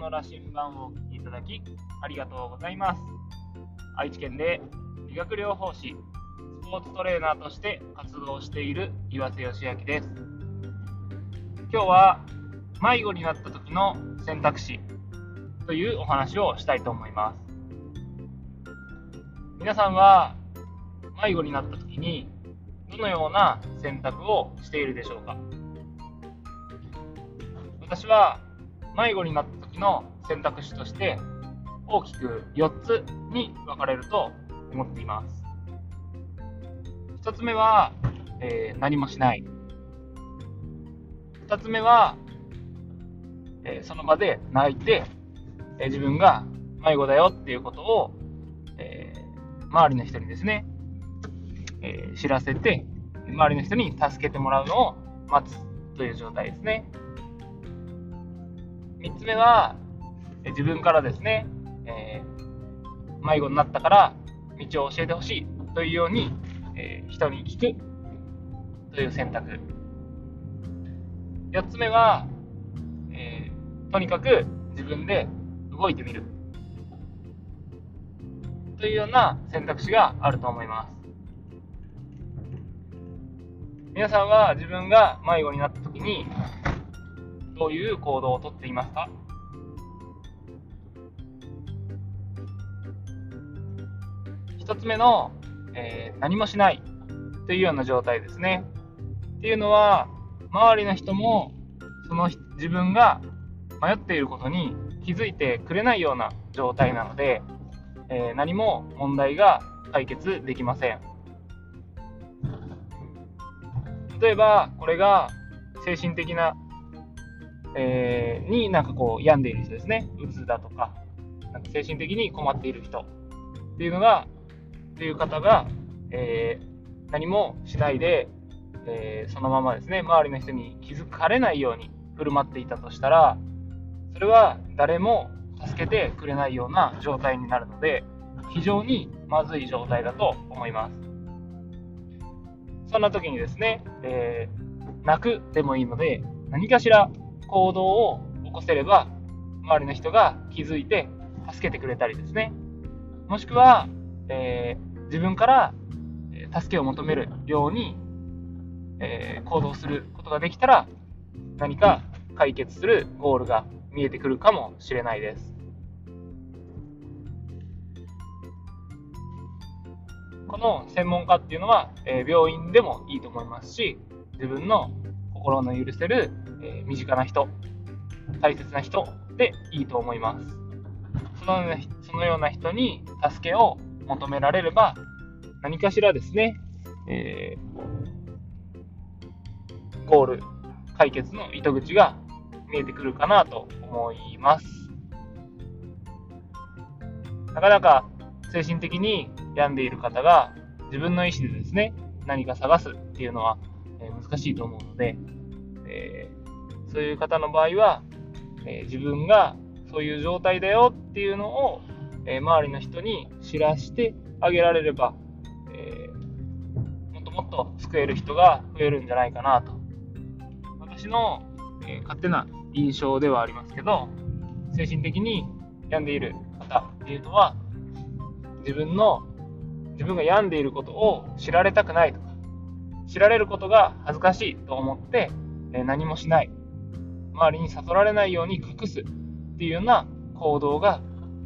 の羅針盤をお聞きいただきありがとうございます。愛知県で理学療法士スポーツトレーナーとして活動している岩瀬義明です。今日は迷子になった時の選択肢というお話をしたいと思います。皆さんは迷子になった時にどのような選択をしているでしょうか？私は迷子になった時の選択肢として大きく4つに分かれると思っています。1つ目は、えー、何もしない。2つ目は、えー、その場で泣いて、えー、自分が迷子だよっていうことを、え周りの人にですね、え知らせて周りの人に助けてもらうのを待つという状態ですね。3つ目は、自分からですね、えー、迷子になったから道を教えてほしいというように、えー、人に聞くという選択。4つ目は、えー、とにかく自分で動いてみるというような選択肢があると思います。皆さんは自分が迷子になった時にどういう行動をとっていますか？一つ目の、えー、何もしないというような状態ですね。っていうのは、周りの人もその自分が迷っていることに気づいてくれないような状態なので、えー、何も問題が解決できません。例えば、これが精神的なえー、になんかこう病んでいる人ですね、うつだとか、なんか精神的に困っている人っていうのが、っていう方が、えー、何もしないで、えー、そのままですね、周りの人に気づかれないように振る舞っていたとしたら、それは誰も助けてくれないような状態になるので、非常にまずい状態だと思います。そんな時にですね、えー、泣くでもいいので、何かしら行動を起こせれば、周りの人が気づいて助けてくれたりですね。もしくは、えー、自分から助けを求めるように、えー、行動することができたら、何か解決するゴールが見えてくるかもしれないです。この専門家っていうのは、えー、病院でもいいと思いますし、自分の心の許せるえー、身近な人、大切な人でいいと思います。そのそのような人に助けを求められれば、何かしらですね、えー、ゴール、解決の糸口が見えてくるかなと思います。なかなか精神的に病んでいる方が自分の意思でですね、何か探すっていうのは難しいと思うので、えそういう方の場合は、えー、自分がそういう状態だよっていうのを、えー、周りの人に知らしてあげられれば、え、もっともっと救える人が増えるんじゃないかなと。私の、え勝手な印象ではありますけど、精神的に病んでいる方っていうのは、自分の、自分が病んでいることを知られたくないとか、知られることが恥ずかしいと思って、え何もしない。周りに悟られないように隠すっていうような行動が、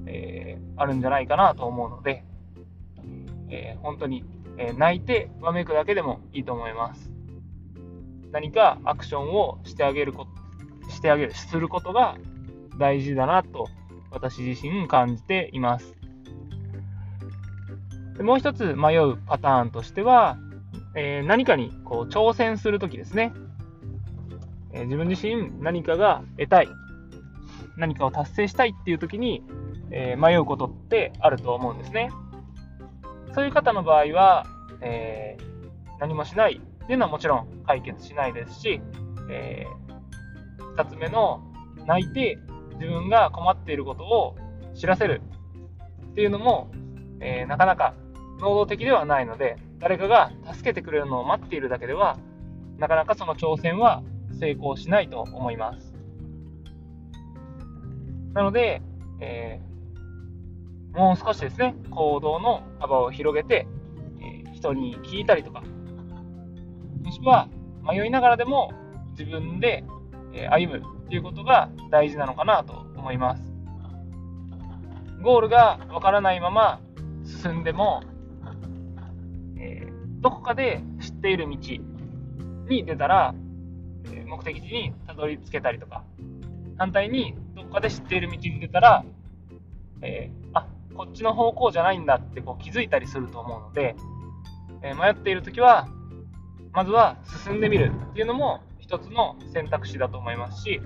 えー、あるんじゃないかなと思うので、えー、本当に、えー、泣いてわめくだけでもいいと思います。何かアクションをしてあげること、してあげる、することが大事だなと私自身感じています。でもう一つ迷うパターンとしては、えー、何かにこう挑戦するときですね。え自分自身何かが得たい、何かを達成したいっていう時に、え迷うことってあると思うんですね。そういう方の場合は、え、何もしないっていうのはもちろん解決しないですし、え、2つ目の泣いて自分が困っていることを知らせるっていうのも、え、なかなか能動的ではないので誰かが助けてくれるのを待っているだけではなかなかその挑戦は成功しないと思います。なので、えー、もう少しですね、行動の幅を広げて、えー、人に聞いたりとか、もしくは迷いながらでも自分で歩むということが大事なのかなと思います。ゴールがわからないまま進んでも、えー、どこかで知っている道に出たら、え目的地にたどり着けたりとか、反対にどこかで知っている道に出たら、えー、あこっちの方向じゃないんだってこう気づいたりすると思うので、えー、迷っている時はまずは進んでみるっていうのも一つの選択肢だと思いますし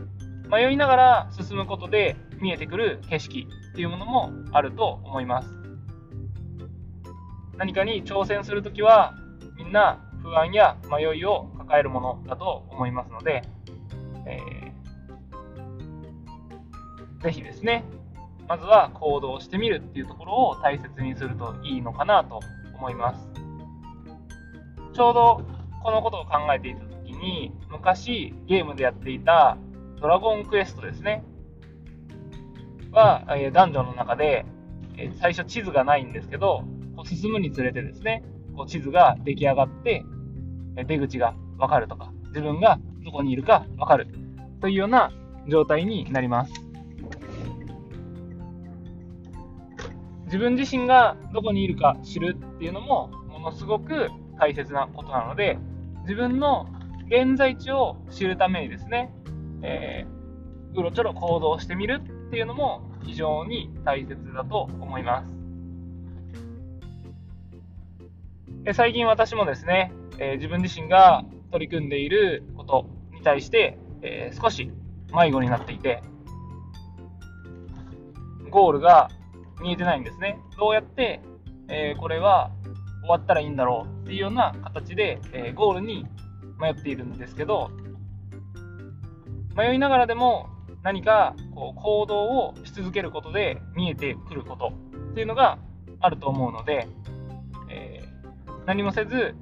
迷いながら進むことで見えてくる景色っていうものもあると思います。何かに挑戦するときはみんな不安や迷いを抱えるものだと思いますので、えー、ぜひですねまずは行動してみるっていうところを大切にするといいのかなと思いますちょうどこのことを考えていた時に昔ゲームでやっていたドラゴンクエストですね。は、えダンジョンの中で、え最初地図がないんですけど、進むにつれてですね、こう地図が出来上がって、出口がわかるとか、自分がどこにいるかわかるというような状態になります。自分自身がどこにいるか知るっていうのもものすごく大切なことなので、自分の現在地を知るためにですね、えー、うろちょろ行動してみるっていうのも非常に大切だと思います。で最近私もですね、えー、自分自身が取り組んでいることに対して、えー、少し迷子になっていて、ゴールが見えてないんですね。どうやって、えー、これは終わったらいいんだろうっていうような形で、えゴールに迷っているんですけど、迷いながらでも何かこう行動をし続けることで見えてくることっていうのがあると思うので、え、何もせず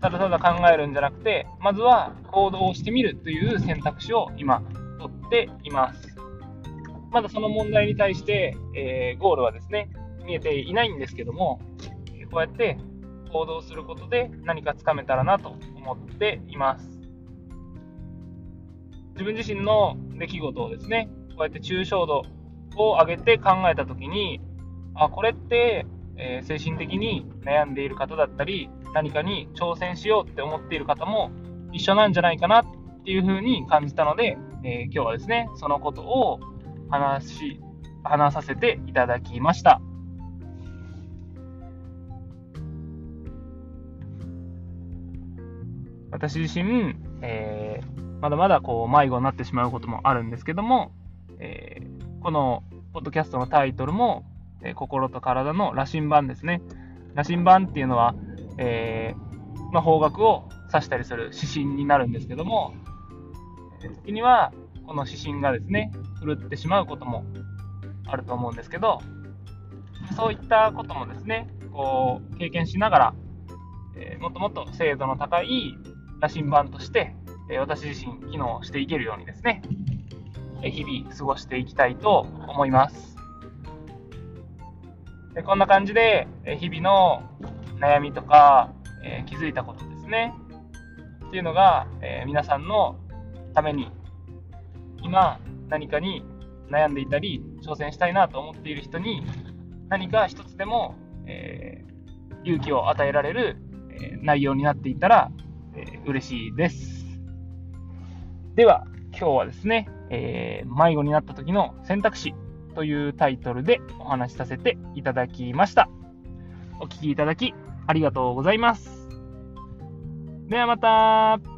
ただただ考えるんじゃなくてまずは行動をしてみるという選択肢を今取っています。まだその問題に対して、えー、ゴールはですね見えていないんですけどもこうやって行動することで何かつかめたらなと思っています。自分自身の出来事をですね、こうやって抽象度を上げて考えたときに、あ、これって、えー、精神的に悩んでいる方だったり、何かに挑戦しようって思っている方も一緒なんじゃないかなっていうふうに感じたので、えー、今日はですね、そのことを話し、話させていただきました。私自身、えーまだまだこう迷子になってしまうこともあるんですけども、えー、このポッドキャストのタイトルも、え、心と体の羅針盤ですね。羅針盤っていうのは、えー、まあ、方角を指したりする指針になるんですけども、時にはこの指針がですね、狂ってしまうこともあると思うんですけど、そういったこともですね、こう経験しながら、えー、もっともっと精度の高い羅針盤としてえ私自身機能していけるようにですね、日々過ごしていきたいと思います。でこんな感じで、え日々の悩みとか、え気づいたことですね、っていうのが、え皆さんのために今何かに悩んでいたり挑戦したいなと思っている人に何か一つでも、えー、勇気を与えられる、えー、内容になっていたら、えー、嬉しいです。では、今日はですね、えー、迷子になった時の選択肢というタイトルでお話しさせていただきました。お聴きいただきありがとうございます。ではまた。